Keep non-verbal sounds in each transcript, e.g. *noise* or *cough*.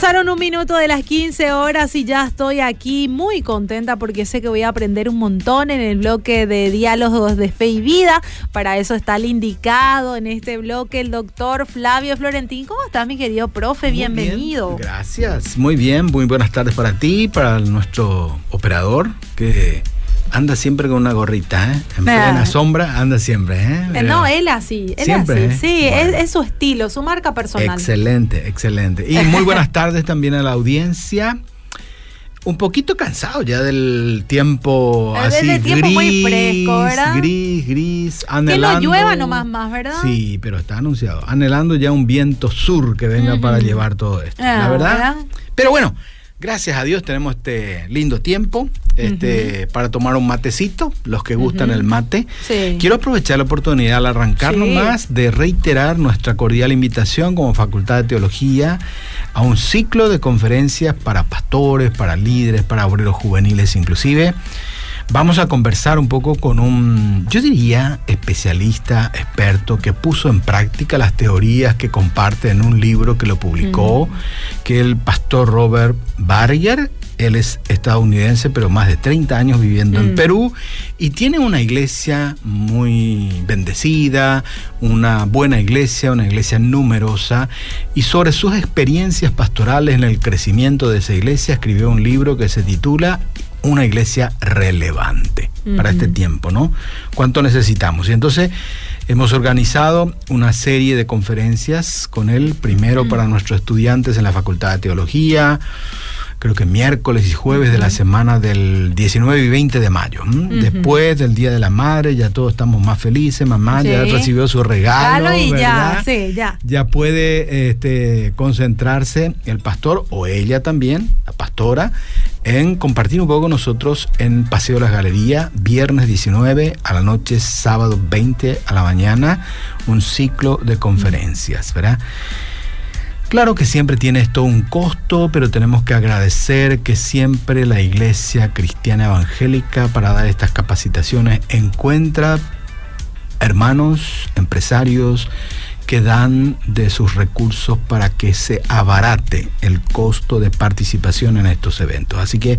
Pasaron un minuto de las 15 horas y ya estoy aquí muy contenta porque sé que voy a aprender un montón en el bloque de diálogos de fe y vida. Para eso está el indicado en este bloque el doctor Flavio Florentín. ¿Cómo estás, mi querido profe? Bienvenido. gracias. Muy bien, muy buenas tardes para ti, para nuestro operador que anda siempre con una gorrita, ¿eh? En plena sombra anda siempre, ¿eh? eh no, él así, él siempre, así. ¿eh? Sí, es, su estilo, su marca personal. Excelente, excelente. Y muy buenas *laughs* tardes también a la audiencia. Un poquito cansado ya del tiempo así del tiempo gris, muy fresco, ¿verdad? Gris, gris, anhelando. Que no llueva nomás más, ¿verdad? Sí, pero está anunciado. Anhelando ya un viento sur que venga para llevar todo esto. la ah, ¿verdad? Pero bueno, Gracias a Dios tenemos este lindo tiempo este, para tomar un matecito, los que gustan el mate. Quiero aprovechar la oportunidad al arrancarnos más de reiterar nuestra cordial invitación como Facultad de Teología a un ciclo de conferencias para pastores, para líderes, para obreros juveniles inclusive Vamos a conversar un poco con un, yo diría, especialista, experto, que puso en práctica las teorías que comparte en un libro que lo publicó, que el pastor Robert Barger. Él es estadounidense, pero más de 30 años viviendo en mm. Perú y tiene una iglesia muy bendecida, una buena iglesia, una iglesia numerosa. Y sobre sus experiencias pastorales en el crecimiento de esa iglesia escribió un libro que se titula una iglesia relevante para este tiempo, ¿no? ¿Cuánto necesitamos? Y entonces hemos organizado una serie de conferencias con él, primero para nuestros estudiantes en la Facultad de Teología, creo que miércoles y jueves de la semana del 19 y 20 de mayo. Después del Día de la Madre, ya todos estamos más felices, mamá ya recibió su regalo. y ya, sí, ya. Ya puede este, concentrarse el pastor o ella también, la pastora, en compartir un poco con nosotros en Paseo de las Galerías, viernes 19 a la noche, sábado 20 a la mañana, un ciclo de conferencias, ¿verdad? Claro que siempre tiene esto un costo, pero tenemos que agradecer que siempre la Iglesia Cristiana Evangélica para dar estas capacitaciones encuentra hermanos, empresarios, que dan de sus recursos para que se abarate el costo de participación en estos eventos. Así que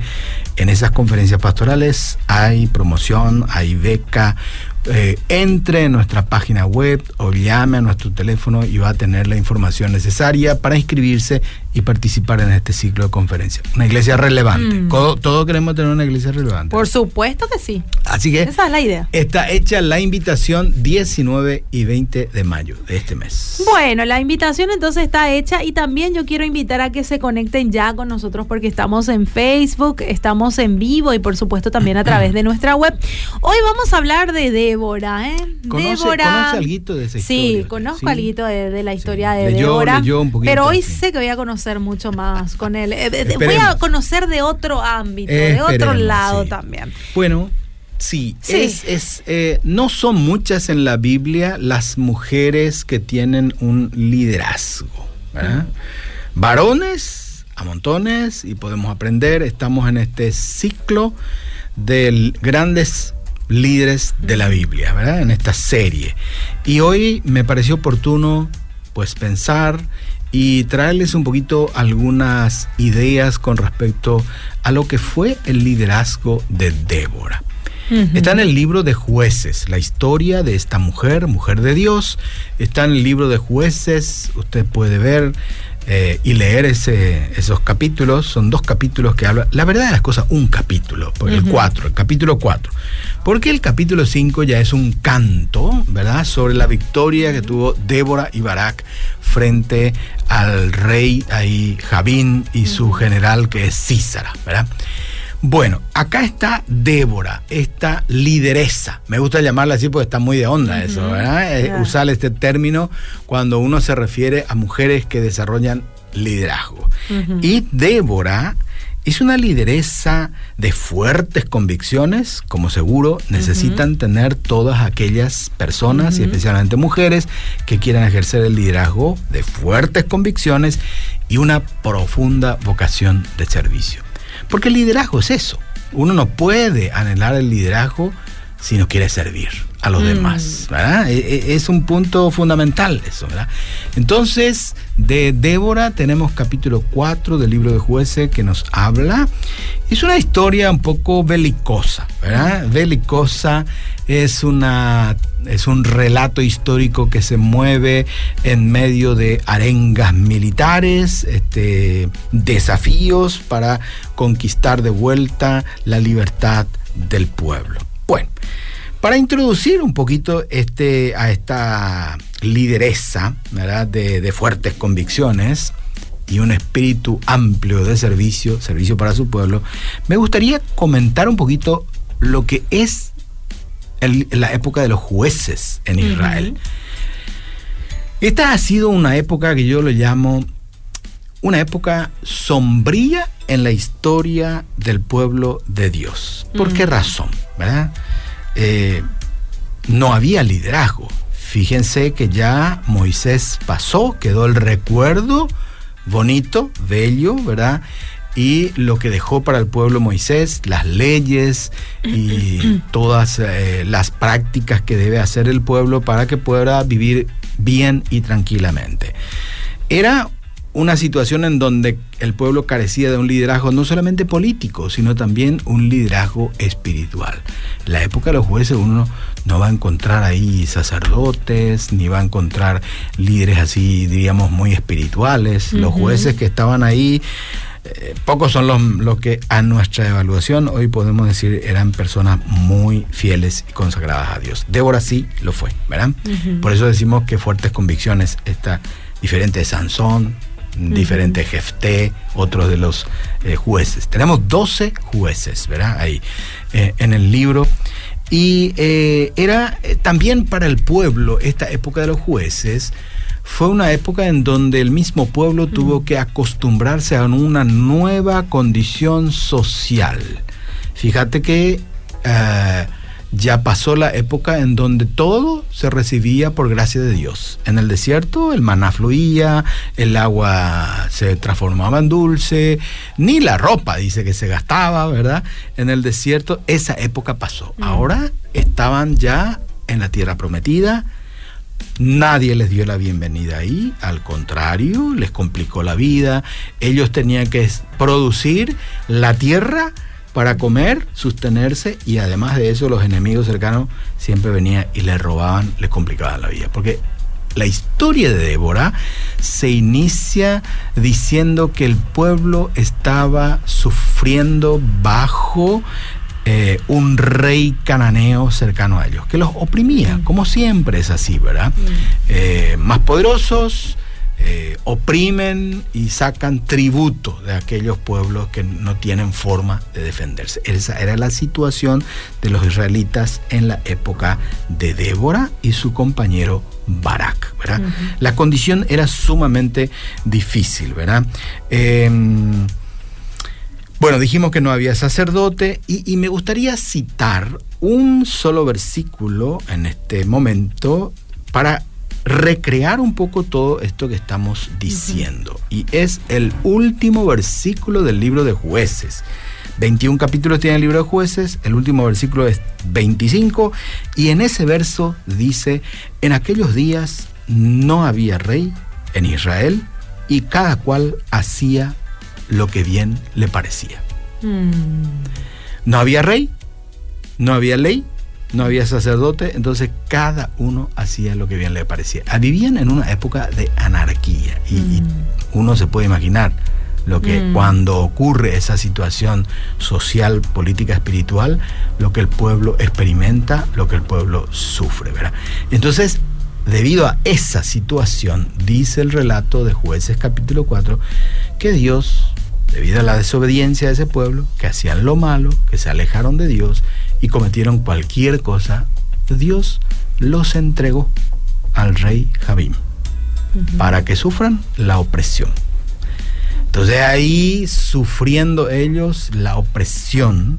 en esas conferencias pastorales hay promoción, hay beca, eh, entre en nuestra página web o llame a nuestro teléfono y va a tener la información necesaria para inscribirse y participar en este ciclo de conferencias. Una iglesia relevante. Mm. Todos, queremos tener una iglesia relevante. Por supuesto que sí. Así que esa es la idea. Está hecha la invitación 19 y 20 de mayo de este mes. Bueno, la invitación entonces está hecha y también yo quiero invitar a que se conecten ya con nosotros porque estamos en Facebook, estamos en vivo y por supuesto también a través de nuestra web. Hoy vamos a hablar de Débora, ¿eh? ¿Conoce, Débora. algo de esa historia? Sí, conozco algo de, la historia de Débora. pero hoy sé que voy a conocer mucho más con él. Eh, voy a conocer de otro ámbito, de otro lado también. Bueno, Sí, Es, eh, no son muchas en la Biblia las mujeres que tienen un liderazgo. Varones a montones y podemos aprender. Estamos en este ciclo de grandes líderes de la Biblia, ¿verdad? En esta serie. Y hoy me pareció oportuno pues pensar y traerles un poquito algunas ideas con respecto a lo que fue el liderazgo de Débora. Está en el libro de jueces, la historia de esta mujer, mujer de Dios. Está en el libro de jueces, usted puede ver eh, y leer ese, esos capítulos. Son dos capítulos que hablan, la verdad de las cosas, un capítulo, por el 4, el capítulo 4. Porque el capítulo 5 ya es un canto, ¿verdad? Sobre la victoria que tuvo Débora y Barak frente al rey ahí, Javín, y su general que es Císara, ¿verdad? Bueno, acá está Débora, esta lideresa. Me gusta llamarla así porque está muy de onda eso, ¿verdad? Eh, usar este término cuando uno se refiere a mujeres que desarrollan liderazgo. Y Débora es una lideresa de fuertes convicciones, como seguro necesitan tener todas aquellas personas y especialmente mujeres que quieran ejercer el liderazgo de fuertes convicciones y una profunda vocación de servicio. Porque el liderazgo es eso. Uno no puede anhelar el liderazgo si no quiere servir a los mm. demás, ¿verdad? E, e, es un punto fundamental eso, ¿verdad? Entonces, de Débora tenemos capítulo 4 del libro de jueces que nos habla. Es una historia un poco belicosa, ¿verdad? Belicosa es una es un relato histórico que se mueve en medio de arengas militares, este, desafíos para conquistar de vuelta la libertad del pueblo. Bueno, para introducir un poquito este, a esta lideresa De, fuertes convicciones y un espíritu amplio de servicio, servicio para su pueblo, me gustaría comentar un poquito lo que es la época de los jueces en Israel. Esta ha sido una época que yo lo llamo una época sombría en la historia del pueblo de Dios. ¿Por qué razón? ¿verdad? Eh, no había liderazgo. Fíjense que ya Moisés pasó, quedó el recuerdo bonito, bello, ¿verdad? Y lo que dejó para el pueblo Moisés, las leyes y *clears throat* todas eh, las prácticas que debe hacer el pueblo para que pueda vivir bien y tranquilamente. Era una situación en donde el pueblo carecía de un liderazgo no solamente político, sino también un liderazgo espiritual. En la época de los jueces uno no va a encontrar ahí sacerdotes, ni va a encontrar líderes así, diríamos, muy espirituales. Los jueces que estaban ahí, eh, pocos son los, los, que a nuestra evaluación hoy podemos decir eran personas muy fieles y consagradas a Dios. Débora sí lo fue, ¿verdad? Por eso decimos que fuertes convicciones, está diferente de Sansón, diferentes Jefté, otros de los eh, jueces. Tenemos 12 jueces, ¿verdad? Ahí eh, en el libro. Y eh, era también para el pueblo, esta época de los jueces, fue una época en donde el mismo pueblo tuvo que acostumbrarse a una nueva condición social. Fíjate que ya pasó la época en donde todo se recibía por gracia de Dios. En el desierto el maná fluía, el agua se transformaba en dulce, ni la ropa dice que se gastaba, ¿verdad? En el desierto esa época pasó. Mm. Ahora estaban ya en la tierra prometida. Nadie les dio la bienvenida ahí, al contrario, les complicó la vida. Ellos tenían que producir la tierra para comer, sostenerse y además de eso los enemigos cercanos siempre venían y le robaban, le complicaban la vida. Porque la historia de Débora se inicia diciendo que el pueblo estaba sufriendo bajo eh, un rey cananeo cercano a ellos, que los oprimía, como siempre es así, ¿verdad? Mm. Eh, más poderosos, eh, oprimen y sacan tributo de aquellos pueblos que no tienen forma de defenderse. Esa era la situación de los israelitas en la época de Débora y su compañero Barak, ¿verdad? La condición era sumamente difícil, ¿verdad? Em, bueno, dijimos que no había sacerdote y, y, me gustaría citar un solo versículo en este momento para recrear un poco todo esto que estamos diciendo. Y es el último versículo del libro de jueces. 21 capítulos tiene el libro de jueces, el último versículo es 25 y en ese verso dice, en aquellos días no había rey en Israel y cada cual hacía lo que bien le parecía. Mm. No había rey, no había ley, no había sacerdote, entonces cada uno hacía lo que bien le parecía. Ah, vivían en una época de anarquía y, mm. uno se puede imaginar lo que mm. cuando ocurre esa situación social, política, espiritual, lo que el pueblo experimenta, lo que el pueblo sufre, ¿verdad? Entonces, debido a esa situación, dice el relato de jueces capítulo 4, que Dios, debido a la desobediencia de ese pueblo, que hacían lo malo, que se alejaron de Dios, y cometieron cualquier cosa, Dios los entregó al rey Jabim para que sufran la opresión. Entonces ahí, sufriendo ellos la opresión,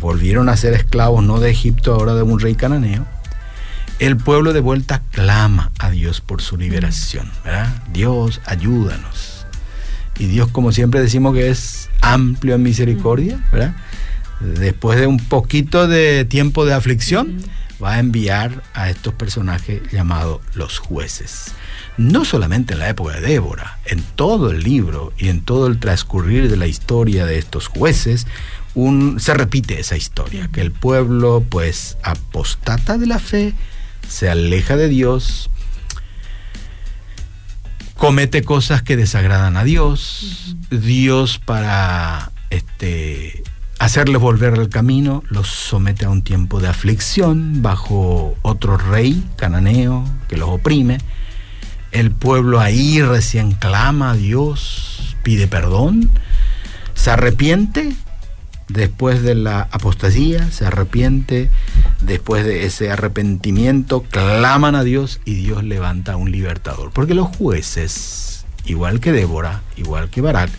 volvieron a ser esclavos no de Egipto, ahora de un rey cananeo. El pueblo de vuelta clama a Dios por su liberación. Dios, ayúdanos. Y Dios, como siempre decimos que es amplio en misericordia, ¿verdad? Después de un poquito de tiempo de aflicción, va a enviar a estos personajes llamados los jueces. No solamente en la época de Débora, en todo el libro y en todo el transcurrir de la historia de estos jueces, se repite esa historia, que el pueblo pues apostata de la fe, se aleja de Dios, comete cosas que desagradan a Dios, Dios para este, hacerles volver al camino los somete a un tiempo de aflicción bajo otro rey cananeo que los oprime, el pueblo ahí recién clama a Dios, pide perdón, se arrepiente después de la apostasía, se arrepiente después de ese arrepentimiento, claman a Dios y Dios levanta un libertador. Porque los jueces, igual que Débora, igual que Barak,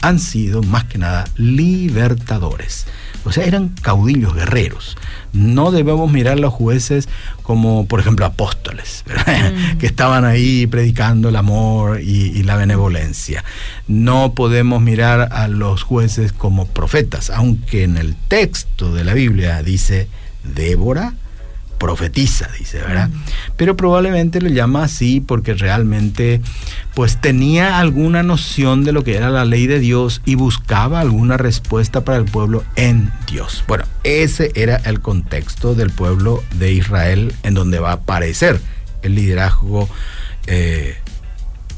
han sido más que nada libertadores. O sea, eran caudillos guerreros. No debemos mirar a los jueces como, por ejemplo, apóstoles, *laughs* mm. que estaban ahí predicando el amor y, la benevolencia. No podemos mirar a los jueces como profetas, aunque en el texto de la Biblia dice Débora profetiza, dice, ¿verdad? Mm. Pero probablemente lo llama así porque realmente pues tenía alguna noción de lo que era la ley de Dios y buscaba alguna respuesta para el pueblo en Dios. Bueno, ese era el contexto del pueblo de Israel en donde va a aparecer el liderazgo eh,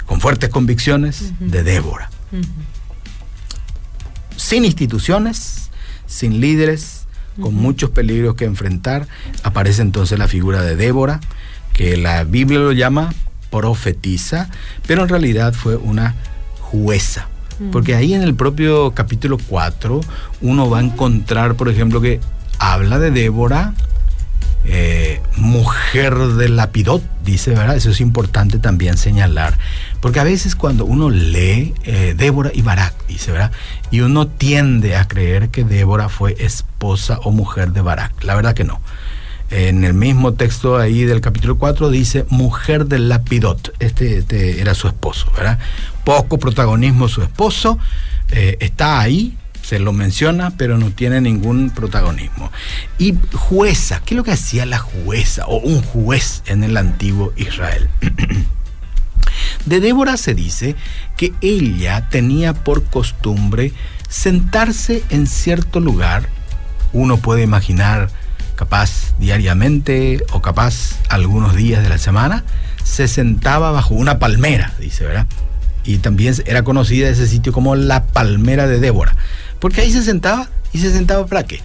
con fuertes convicciones de Débora. Sin instituciones, sin líderes, con muchos peligros que enfrentar, aparece entonces la figura de Débora, que la Biblia lo llama profetiza, pero en realidad fue una jueza. Porque ahí en el propio capítulo 4 uno va a encontrar, por ejemplo, que habla de Débora, eh, mujer de Lapidot, dice, ¿verdad? Eso es importante también señalar, porque a veces cuando uno lee eh, Débora y Barak, dice, ¿verdad? Y uno tiende a creer que Débora fue esposa o mujer de Barak, la verdad que no. En el mismo texto ahí del capítulo 4 dice mujer de Lapidot, este, este, era su esposo, ¿verdad? Poco protagonismo su esposo, eh, está ahí, se lo menciona, pero no tiene ningún protagonismo. Y jueza, ¿qué es lo que hacía la jueza o un juez en el antiguo Israel? *clears throat* De Débora se dice que ella tenía por costumbre sentarse en cierto lugar, uno puede imaginar capaz diariamente o capaz algunos días de la semana, se sentaba bajo una palmera, dice, ¿verdad? Y también era conocida ese sitio como la palmera de Débora. Porque ahí se sentaba y se sentaba para qué?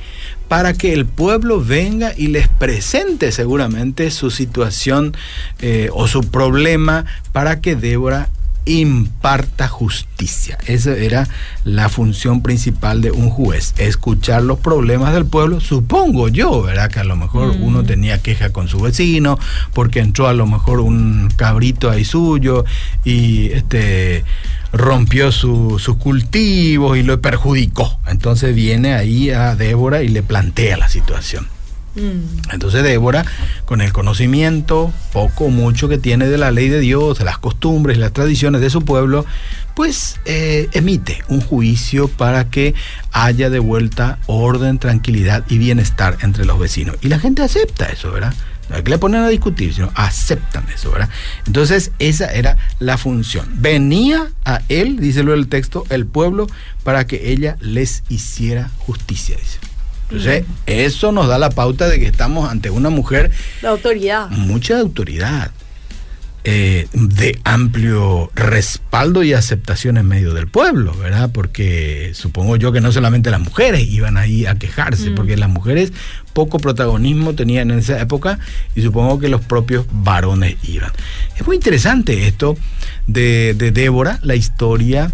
Para que el pueblo venga y les presente seguramente su situación eh, o su problema para que Débora imparta justicia. Esa era la función principal de un juez, escuchar los problemas del pueblo, supongo yo, ¿verdad? Que a lo mejor mm. uno tenía queja con su vecino, porque entró a lo mejor un cabrito ahí suyo y este rompió sus cultivos y lo perjudicó. Entonces viene ahí a Débora y le plantea la situación. Mm. Entonces Débora, con el conocimiento, poco o mucho que tiene de la ley de Dios, de las costumbres, las tradiciones de su pueblo, pues eh, emite un juicio para que haya de vuelta orden, tranquilidad y bienestar entre los vecinos. Y la gente acepta eso, ¿verdad? No hay que le ponen a discutir, sino aceptan eso, ¿verdad? Entonces, esa era la función. Venía a él, díselo el texto, el pueblo, para que ella les hiciera justicia, dice. Entonces, eso nos da la pauta de que estamos ante una mujer. De autoridad. Mucha autoridad. Eh, de amplio respaldo y aceptación en medio del pueblo, ¿verdad? Porque supongo yo que no solamente las mujeres iban ahí a quejarse, mm. porque las mujeres poco protagonismo tenían en esa época y supongo que los propios varones iban. Es muy interesante esto de, de Débora, la historia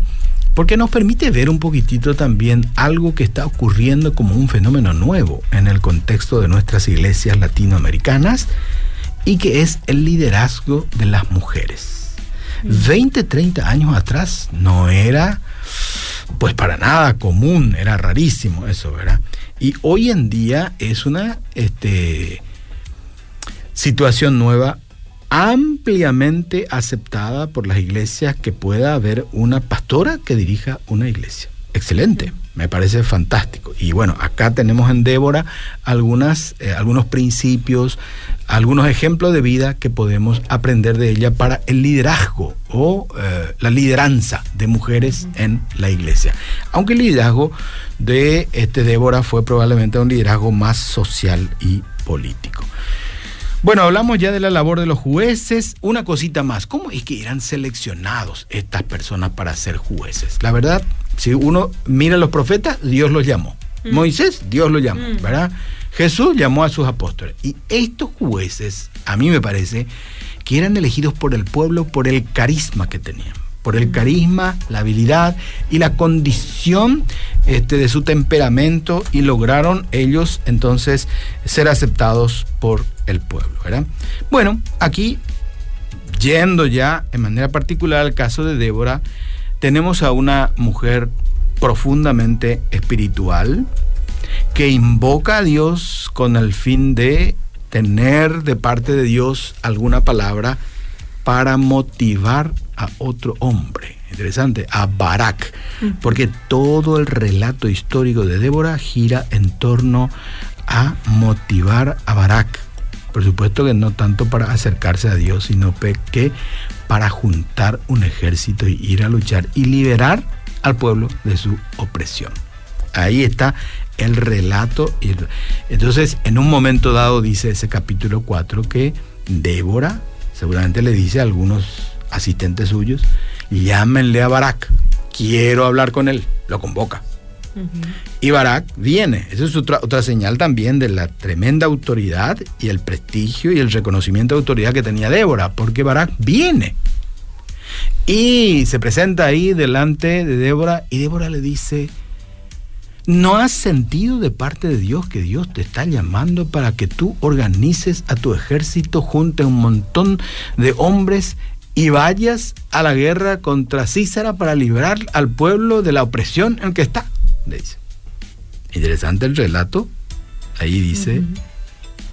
porque nos permite ver un poquitito también algo que está ocurriendo como un fenómeno nuevo en el contexto de nuestras iglesias latinoamericanas y que es el liderazgo de las mujeres. 20, 30 años atrás no era pues para nada común, era rarísimo eso, ¿verdad? Y hoy en día es una este, situación nueva ampliamente aceptada por las iglesias que pueda haber una pastora que dirija una iglesia. Excelente, me parece fantástico. Y bueno, acá tenemos en Débora eh, algunos principios, algunos ejemplos de vida que podemos aprender de ella para el liderazgo o eh, la lideranza de mujeres en la iglesia. Aunque el liderazgo de este Débora fue probablemente un liderazgo más social y político. Bueno, hablamos ya de la labor de los jueces. Una cosita más, ¿cómo es que eran seleccionados estas personas para ser jueces? La verdad, si uno mira a los profetas, Dios los llamó. Mm. Moisés, Dios lo llamó, mm. ¿verdad? Jesús llamó a sus apóstoles. Y estos jueces, a mí me parece, que eran elegidos por el pueblo por el carisma que tenían por el carisma, la habilidad y la condición este, de su temperamento y lograron ellos entonces ser aceptados por el pueblo. ¿verdad? Bueno, aquí, yendo ya en manera particular al caso de Débora, tenemos a una mujer profundamente espiritual que invoca a Dios con el fin de tener de parte de Dios alguna palabra para motivar otro hombre. Interesante, a Barak, porque todo el relato histórico de Débora gira en torno a motivar a Barak. Por supuesto que no tanto para acercarse a Dios, sino que para juntar un ejército y ir a luchar y liberar al pueblo de su opresión. Ahí está el relato. Entonces, en un momento dado dice ese capítulo 4 que Débora seguramente le dice a algunos asistentes suyos, llámenle a Barak, quiero hablar con él, lo convoca. Y Barak viene. Esa es otra, otra señal también de la tremenda autoridad y el prestigio y el reconocimiento de autoridad que tenía Débora, porque Barak viene. Y se presenta ahí delante de Débora y Débora le dice, ¿no has sentido de parte de Dios que Dios te está llamando para que tú organices a tu ejército, junte un montón de hombres y vayas a la guerra contra Císara para liberar al pueblo de la opresión en que está? Le dice. Interesante el relato. Ahí dice,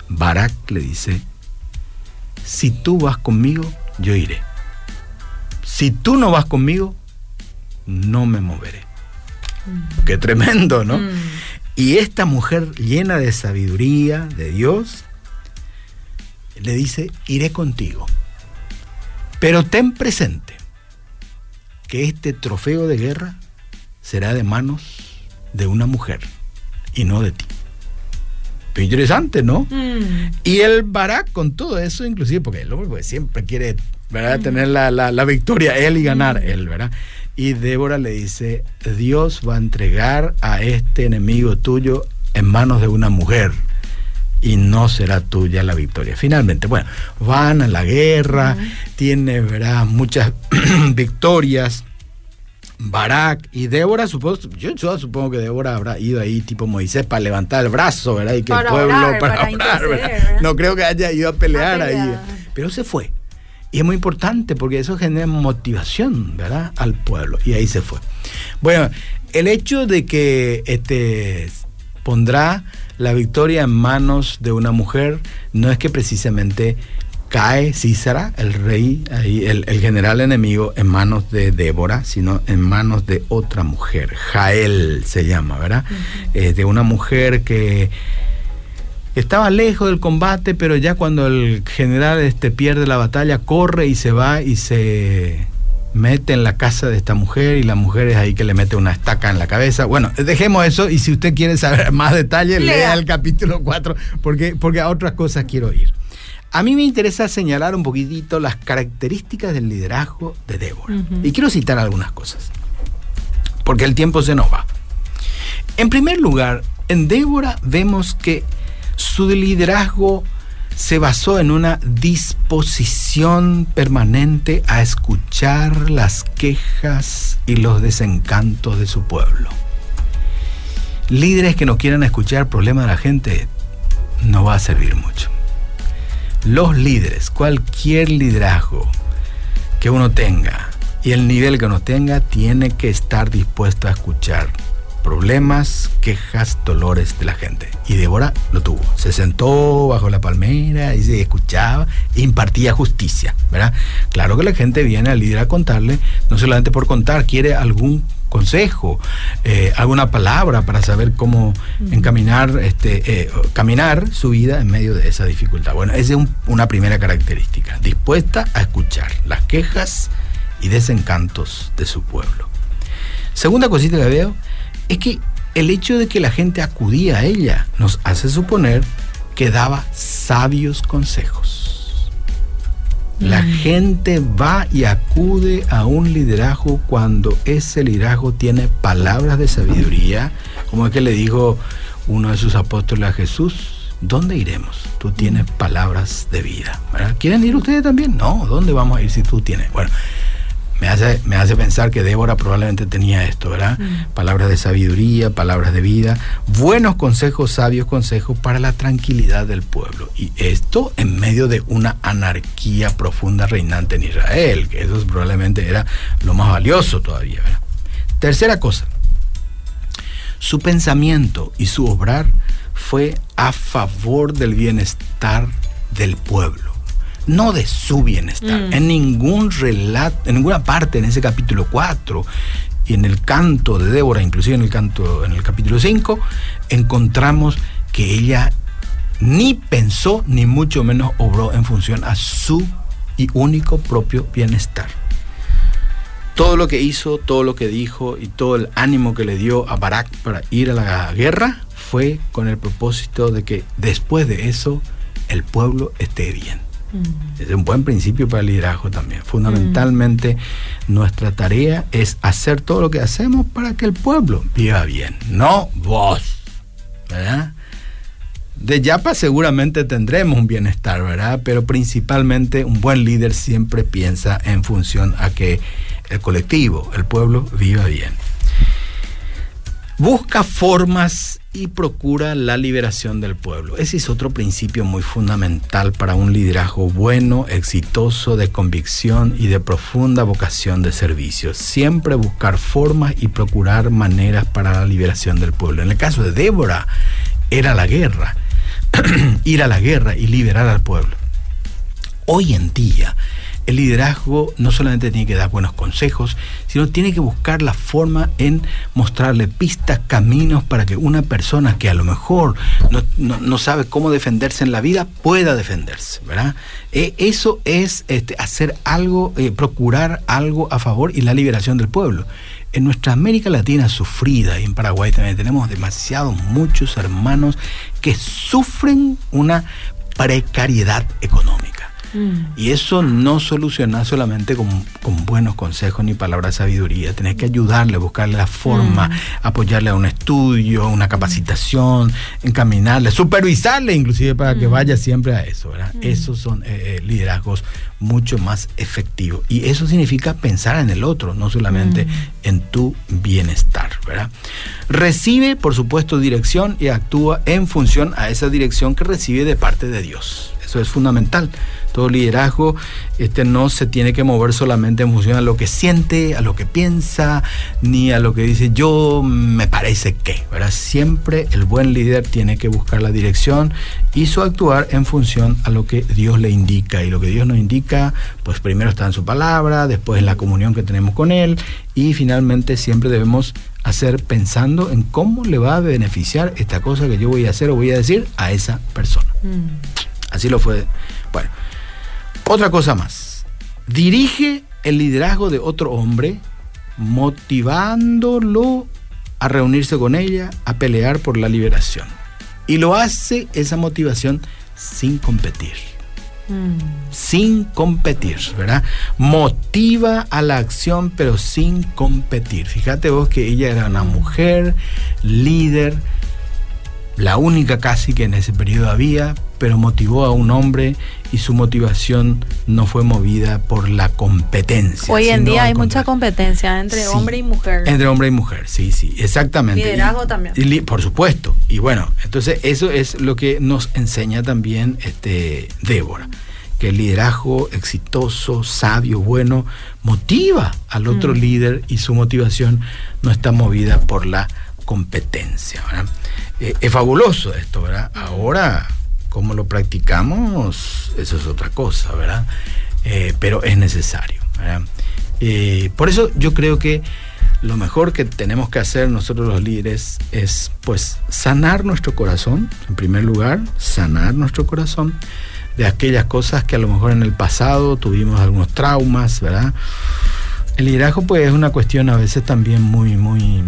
Barak le dice, si tú vas conmigo, yo iré. Si tú no vas conmigo, no me moveré. Qué tremendo, ¿no? Y esta mujer llena de sabiduría de Dios, le dice, iré contigo. Pero ten presente que este trofeo de guerra será de manos de una mujer y no de ti. interesante, ¿no? Mm. Y el Barak con todo eso, inclusive, porque el hombre pues, siempre quiere ¿verdad? tener la, victoria él y ganar él, ¿verdad? Y Débora le dice, Dios va a entregar a este enemigo tuyo en manos de una mujer y no será tuya la victoria. Finalmente, bueno, van a la guerra, tiene ¿verdad? muchas *clears throat* victorias. Barak y Débora, supongo, yo, supongo que Débora habrá ido ahí tipo Moisés para levantar el brazo, ¿verdad? Y que el pueblo para, No creo que haya ido a pelear, ahí. Pero se fue. Y es muy importante porque eso genera motivación, ¿verdad? Al pueblo. Y ahí se fue. Bueno, el hecho de que este pondrá la victoria en manos de una mujer no es que precisamente cae Císara, el rey, ahí, el, general enemigo, en manos de Débora, sino en manos de otra mujer. Jael se llama, ¿verdad? Eh, de una mujer que estaba lejos del combate, pero ya cuando el general este, pierde la batalla, corre y se va y se mete en la casa de esta mujer y la mujer es ahí que le mete una estaca en la cabeza. Bueno, dejemos eso y si usted quiere saber *laughs* más detalles, lea, el capítulo 4 porque, porque a otras cosas quiero ir. A mí me interesa señalar un poquitito las características del liderazgo de Débora. Y quiero citar algunas cosas, porque el tiempo se nos va. En primer lugar, en Débora vemos que su liderazgo se basó en una disposición permanente a escuchar las quejas y los desencantos de su pueblo. Líderes que no quieran escuchar problemas de la gente no va a servir mucho. Los líderes, cualquier liderazgo que uno tenga, y el nivel que nos tenga tiene que estar dispuesto a escuchar problemas, quejas, dolores de la gente. Y Débora lo tuvo. Se sentó bajo la palmera y se escuchaba e impartía justicia, ¿verdad? Claro que la gente viene al líder a contarle, no solamente por contar, quiere algún consejo, eh, alguna palabra para saber cómo encaminar, este, eh, caminar su vida en medio de esa dificultad. Bueno, esa es una primera característica, dispuesta a escuchar las quejas y desencantos de su pueblo. Segunda cosita que veo es que el hecho de que la gente acudía a ella nos hace suponer que daba sabios consejos. La mm. gente va y acude a un liderazgo cuando ese liderazgo tiene palabras de sabiduría, como es que le dijo uno de sus apóstoles a Jesús, ¿dónde iremos? Tú tienes palabras de vida. ¿Quieren ir ustedes también? No, ¿dónde vamos a ir si tú tienes? Bueno, me hace, me hace pensar que Débora probablemente tenía esto, ¿verdad? Mm. Palabras de sabiduría, palabras de vida, buenos consejos, sabios consejos para la tranquilidad del pueblo. Y esto en medio de una anarquía profunda reinante en Israel, que eso probablemente era lo más valioso todavía, ¿verdad? Tercera cosa, su pensamiento y su obrar fue a favor del bienestar del pueblo no de su bienestar. Mm. En ningún relato, en ninguna parte en ese capítulo 4 y en el canto de Débora, inclusive en el canto en el capítulo 5, encontramos que ella ni pensó ni mucho menos obró en función a su y único propio bienestar. Todo lo que hizo, todo lo que dijo y todo el ánimo que le dio a Barak para ir a la guerra fue con el propósito de que después de eso el pueblo esté bien. Es un buen principio para el liderazgo también. Fundamentalmente, nuestra tarea es hacer todo lo que hacemos para que el pueblo viva bien, no vos. ¿Verdad? De Yapa seguramente tendremos un bienestar, ¿verdad? Pero principalmente un buen líder siempre piensa en función a que el colectivo, el pueblo, viva bien. Busca formas y procura la liberación del pueblo. Ese es otro principio muy fundamental para un liderazgo bueno, exitoso, de convicción y de profunda vocación de servicio. Siempre buscar formas y procurar maneras para la liberación del pueblo. En el caso de Débora, era la guerra, *clears throat* ir a la guerra y liberar al pueblo. Hoy en día, el liderazgo no solamente tiene que dar buenos consejos, sino tiene que buscar la forma en mostrarle pistas, caminos para que una persona que a lo mejor no, sabe cómo defenderse en la vida pueda defenderse, ¿verdad? Eh, eso es este, hacer algo, eh, procurar algo a favor y la liberación del pueblo. En nuestra América Latina sufrida y en Paraguay también tenemos demasiados, muchos hermanos que sufren una precariedad económica. Y eso no soluciona solamente con, buenos consejos ni palabras de sabiduría. Tenés que ayudarle, buscarle la forma, mm. apoyarle a un estudio, una capacitación, encaminarle, supervisarle inclusive para que mm. vaya siempre a eso. ¿verdad? Mm. Esos son eh, eh, liderazgos mucho más efectivos. Y eso significa pensar en el otro, no solamente en tu bienestar. ¿verdad? Recibe, por supuesto, dirección y actúa en función a esa dirección que recibe de parte de Dios. Eso es fundamental. Todo liderazgo este, no se tiene que mover solamente en función a lo que siente, a lo que piensa, ni a lo que dice yo me parece que. ¿verdad? Siempre el buen líder tiene que buscar la dirección y su actuar en función a lo que Dios le indica. Y lo que Dios nos indica, pues primero está en su palabra, después en la comunión que tenemos con Él y finalmente siempre debemos hacer pensando en cómo le va a beneficiar esta cosa que yo voy a hacer o voy a decir a esa persona. Mm. Así lo fue. Bueno, otra cosa más. Dirige el liderazgo de otro hombre motivándolo a reunirse con ella, a pelear por la liberación. Y lo hace esa motivación sin competir. Mm. Sin competir, ¿verdad? Motiva a la acción, pero sin competir. Fíjate vos que ella era una mujer líder, la única casi que en ese periodo había, pero motivó a un hombre y su motivación no fue movida por la competencia. Hoy en día hay mucha competencia entre hombre y mujer. Entre hombre y mujer, sí, sí, exactamente. Liderazgo también. por supuesto. Y bueno, entonces eso es lo que nos enseña también este Débora. que el liderazgo exitoso, sabio, bueno, motiva al otro mm. líder y su motivación no está movida por la competencia. Eh, es fabuloso esto, ¿verdad? Ahora, como lo practicamos, eso es otra cosa, ¿verdad? Eh, pero es necesario. Eh, por eso yo creo que lo mejor que tenemos que hacer nosotros los líderes es pues sanar nuestro corazón, en primer lugar, sanar nuestro corazón de aquellas cosas que a lo mejor en el pasado tuvimos algunos traumas, ¿verdad? El liderazgo pues es una cuestión a veces también muy, muy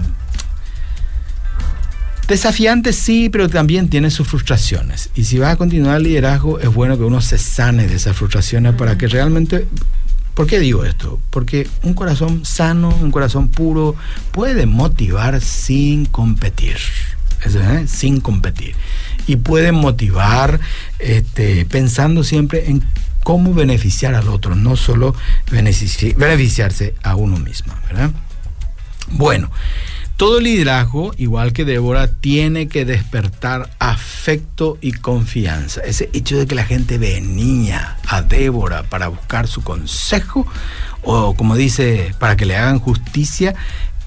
desafiante, sí, pero también tiene sus frustraciones. Y si vas a continuar el liderazgo, es bueno que uno se sane de esas frustraciones para que realmente ¿Por qué digo esto? Porque un corazón sano, un corazón puro, puede motivar sin competir. ¿eh? Sin competir. Y puede motivar este, pensando siempre en cómo beneficiar al otro, no solo beneficiarse a uno mismo. ¿verdad? Bueno, todo liderazgo, igual que Débora, tiene que despertar afecto y confianza. Ese hecho de que la gente venía a Débora para buscar su consejo o como dice, para que le hagan justicia,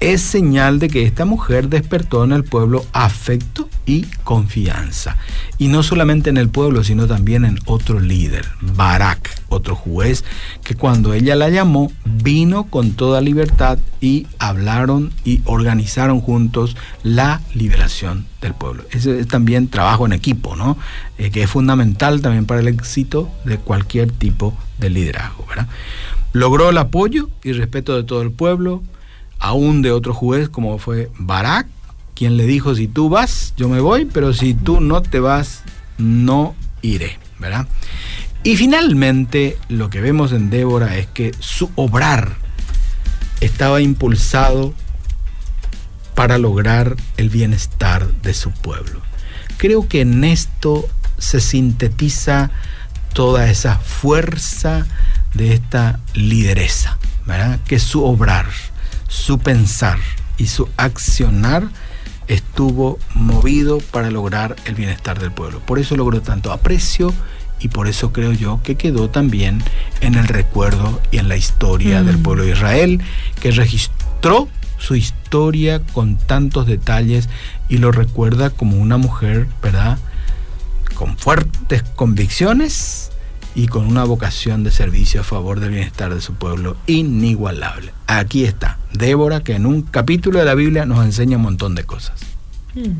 es señal de que esta mujer despertó en el pueblo afecto y confianza. Y no solamente en el pueblo, sino también en otro líder, Barak, otro juez, que cuando ella la llamó, vino con toda libertad y hablaron y organizaron juntos la liberación del pueblo. Ese es también trabajo en equipo, ¿no? Eh, que es fundamental también para el éxito de cualquier tipo de liderazgo. Logró el apoyo y respeto de todo el pueblo, aún de otro juez como fue Barak, quien le dijo, si tú vas, yo me voy, pero si tú no te vas, no iré, ¿verdad? Y finalmente lo que vemos en Débora es que su obrar estaba impulsado para lograr el bienestar de su pueblo. Creo que en esto se sintetiza toda esa fuerza de esta lideresa, ¿verdad? Que su obrar su pensar y su accionar estuvo movido para lograr el bienestar del pueblo. Por eso logró tanto aprecio y por eso creo yo que quedó también en el recuerdo y en la historia del mm. pueblo de Israel, que registró su historia con tantos detalles y lo recuerda como una mujer, ¿verdad? Con fuertes convicciones y con una vocación de servicio a favor del bienestar de su pueblo inigualable. Aquí está, Débora, que en un capítulo de la Biblia nos enseña un montón de cosas. Hmm.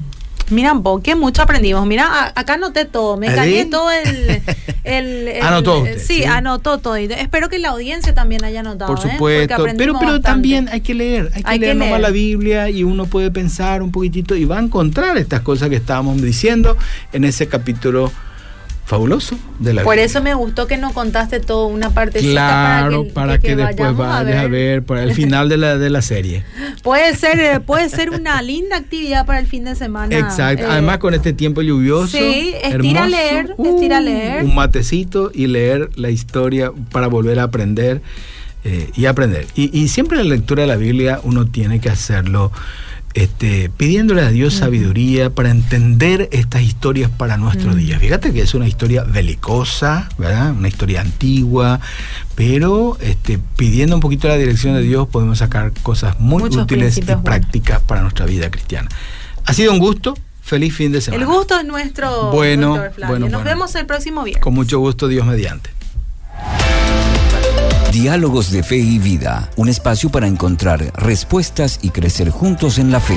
Mira, que mucho aprendimos. Mira, acá anoté todo, me caí todo el... *laughs* anotó sí, anotó todo. Espero que la audiencia también haya anotado. Por ¿eh? supuesto, pero, pero también hay que leer, hay que leer nomás la Biblia y uno puede pensar un poquitito y va a encontrar estas cosas que estábamos diciendo en ese capítulo fabuloso de la Por eso me gustó que nos contaste todo una parte Claro, para que, después vayas a ver, para el final de la, de la serie. *laughs* puede ser eh, puede ser una linda actividad para el fin de semana. Exacto, eh, además con este tiempo lluvioso. Sí, estira a leer, estira a uh, leer. Un matecito y leer la historia para volver a aprender eh, y aprender. Y, y siempre la lectura de la Biblia uno tiene que hacerlo este, pidiéndole a Dios sabiduría para entender estas historias para nuestro mm. día. Fíjate que es una historia belicosa, ¿verdad? Una historia antigua, pero este, pidiendo un poquito la dirección de Dios podemos sacar cosas muy útiles y prácticas para nuestra vida cristiana. Ha sido un gusto. Feliz fin de semana. El gusto es nuestro. Bueno, bueno Nos vemos el próximo viernes. Con mucho gusto, Dios mediante. Diálogos de Fe y Vida, un espacio para encontrar respuestas y crecer juntos en la fe.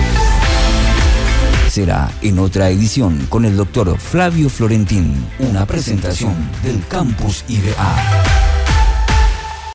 Será en otra edición con el doctor Flavio Florentín, una presentación del Campus IBA.